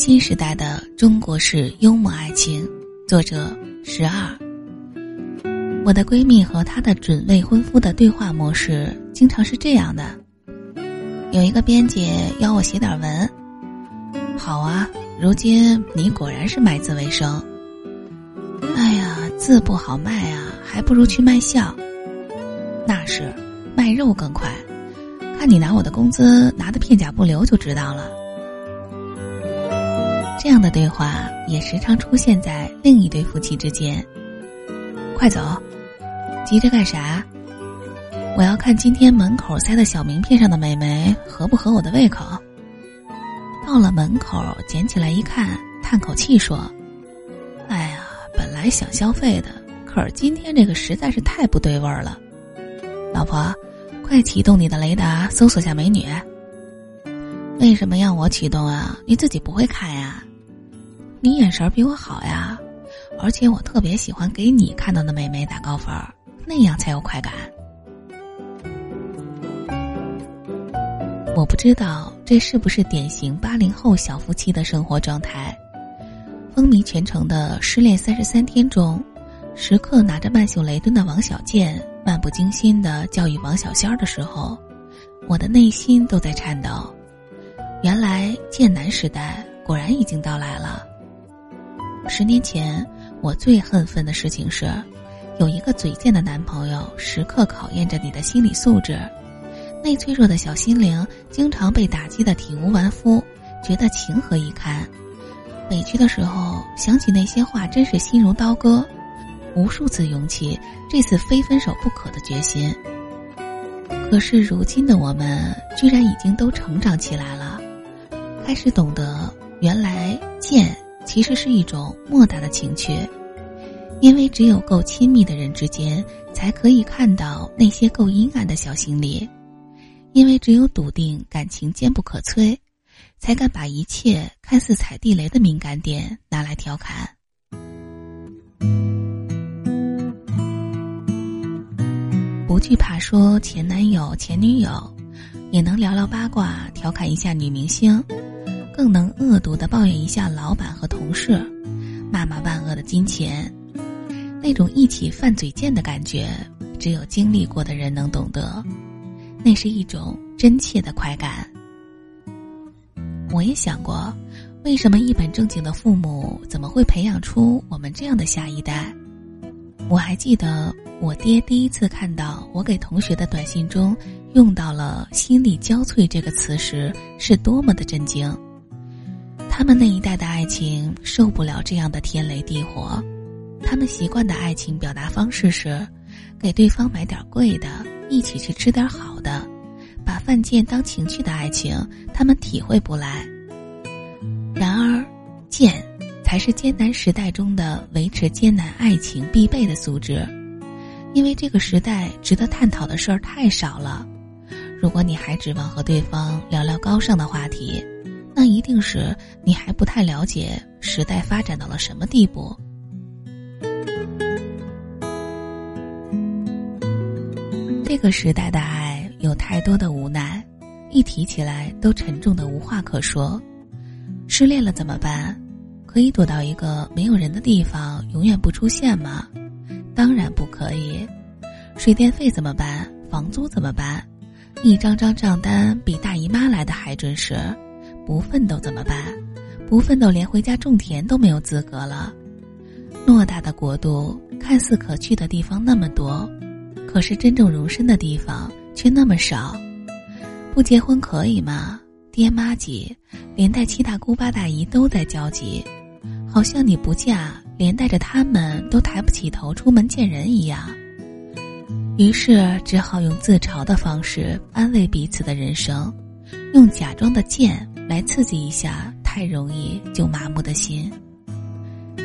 新时代的中国式幽默爱情，作者十二。我的闺蜜和她的准未婚夫的对话模式，经常是这样的：有一个编辑要我写点文，好啊，如今你果然是卖字为生。哎呀，字不好卖啊，还不如去卖笑。那是，卖肉更快。看你拿我的工资拿的片甲不留就知道了。这样的对话也时常出现在另一对夫妻之间。快走，急着干啥？我要看今天门口塞的小名片上的美眉合不合我的胃口。到了门口，捡起来一看，叹口气说：“哎呀，本来想消费的，可是今天这个实在是太不对味儿了。”老婆，快启动你的雷达，搜索下美女。为什么要我启动啊？你自己不会看呀？你眼神比我好呀，而且我特别喜欢给你看到的美眉打高分，那样才有快感。我不知道这是不是典型八零后小夫妻的生活状态。风靡全城的《失恋三十三天》中，时刻拿着曼秀雷敦的王小贱，漫不经心的教育王小仙儿的时候，我的内心都在颤抖。原来贱男时代果然已经到来了。十年前，我最恨愤的事情是，有一个嘴贱的男朋友，时刻考验着你的心理素质。那脆弱的小心灵，经常被打击的体无完肤，觉得情何以堪？委屈的时候，想起那些话，真是心如刀割。无数次涌起这次非分手不可的决心。可是如今的我们，居然已经都成长起来了，开始懂得原来贱。其实是一种莫大的情趣，因为只有够亲密的人之间，才可以看到那些够阴暗的小心理；因为只有笃定感情坚不可摧，才敢把一切看似踩地雷的敏感点拿来调侃。不惧怕说前男友、前女友，也能聊聊八卦，调侃一下女明星。更能恶毒的抱怨一下老板和同事，骂骂万恶的金钱，那种一起犯嘴贱的感觉，只有经历过的人能懂得，那是一种真切的快感。我也想过，为什么一本正经的父母怎么会培养出我们这样的下一代？我还记得我爹第一次看到我给同学的短信中用到了“心力交瘁”这个词时，是多么的震惊。他们那一代的爱情受不了这样的天雷地火，他们习惯的爱情表达方式是，给对方买点贵的，一起去吃点好的，把犯贱当情趣的爱情，他们体会不来。然而，贱才是艰难时代中的维持艰难爱情必备的素质，因为这个时代值得探讨的事儿太少了。如果你还指望和对方聊聊高尚的话题。那一定是你还不太了解时代发展到了什么地步。这个时代的爱有太多的无奈，一提起来都沉重的无话可说。失恋了怎么办？可以躲到一个没有人的地方，永远不出现吗？当然不可以。水电费怎么办？房租怎么办？一张张账单比大姨妈来的还准时。不奋斗怎么办？不奋斗，连回家种田都没有资格了。偌大的国度，看似可去的地方那么多，可是真正容身的地方却那么少。不结婚可以吗？爹妈急，连带七大姑八大姨都在焦急，好像你不嫁，连带着他们都抬不起头出门见人一样。于是只好用自嘲的方式安慰彼此的人生，用假装的贱。来刺激一下太容易就麻木的心。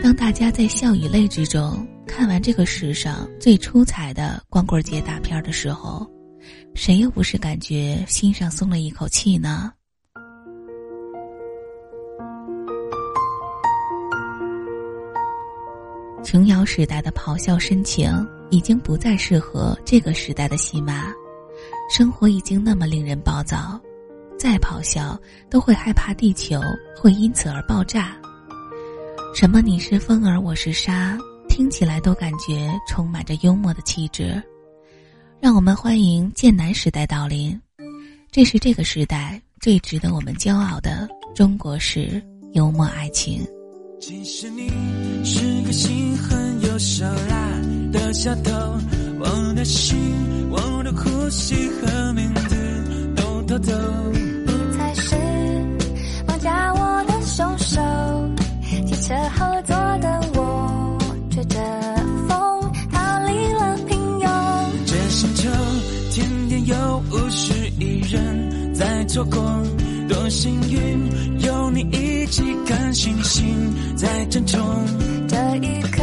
当大家在笑与泪之中看完这个史上最出彩的光棍节大片的时候，谁又不是感觉心上松了一口气呢？琼瑶时代的咆哮深情已经不再适合这个时代的戏码，生活已经那么令人暴躁。再咆哮，都会害怕地球会因此而爆炸。什么你是风儿，我是沙，听起来都感觉充满着幽默的气质。让我们欢迎剑南时代到临，这是这个时代最值得我们骄傲的中国式幽默爱情。其实你是个心狠又手辣的小偷，我的心，我的呼吸和名字都偷偷。车后座的我吹着风逃离了平庸。这星球天天有五十亿人在错过，多幸运有你一起看星星在争宠。这一刻，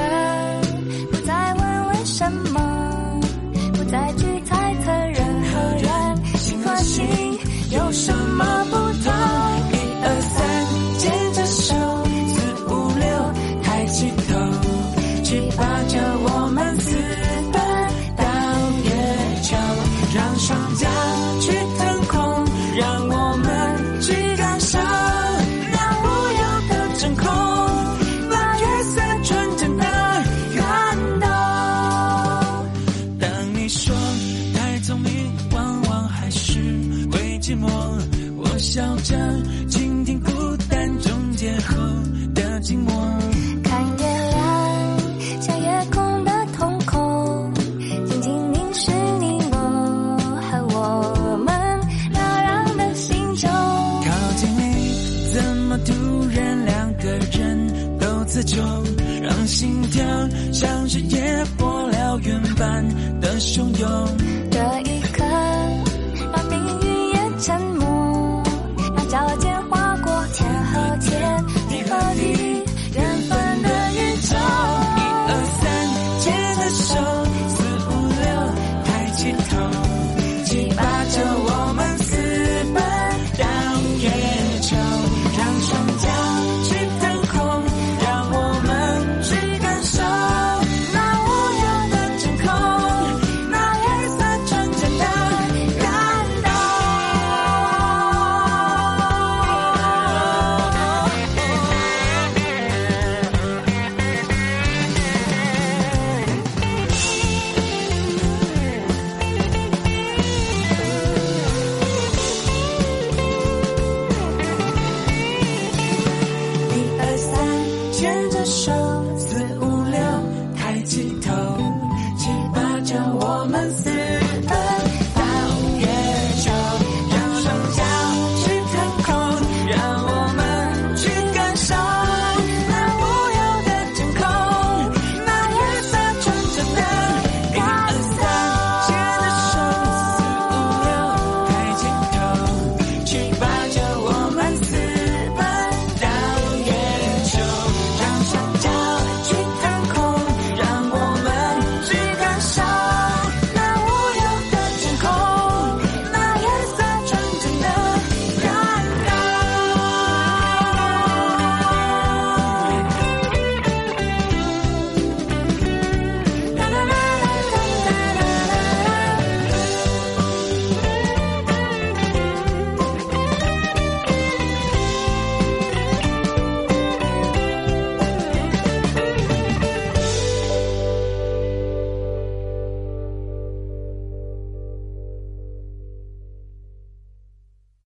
寞。我笑着倾听孤单终结后的静寞。看月亮像夜空的瞳孔，静静凝视你我和我们扰攘的心中。靠近你，怎么突然两个人都自救？让心跳像是野火燎原般的汹涌。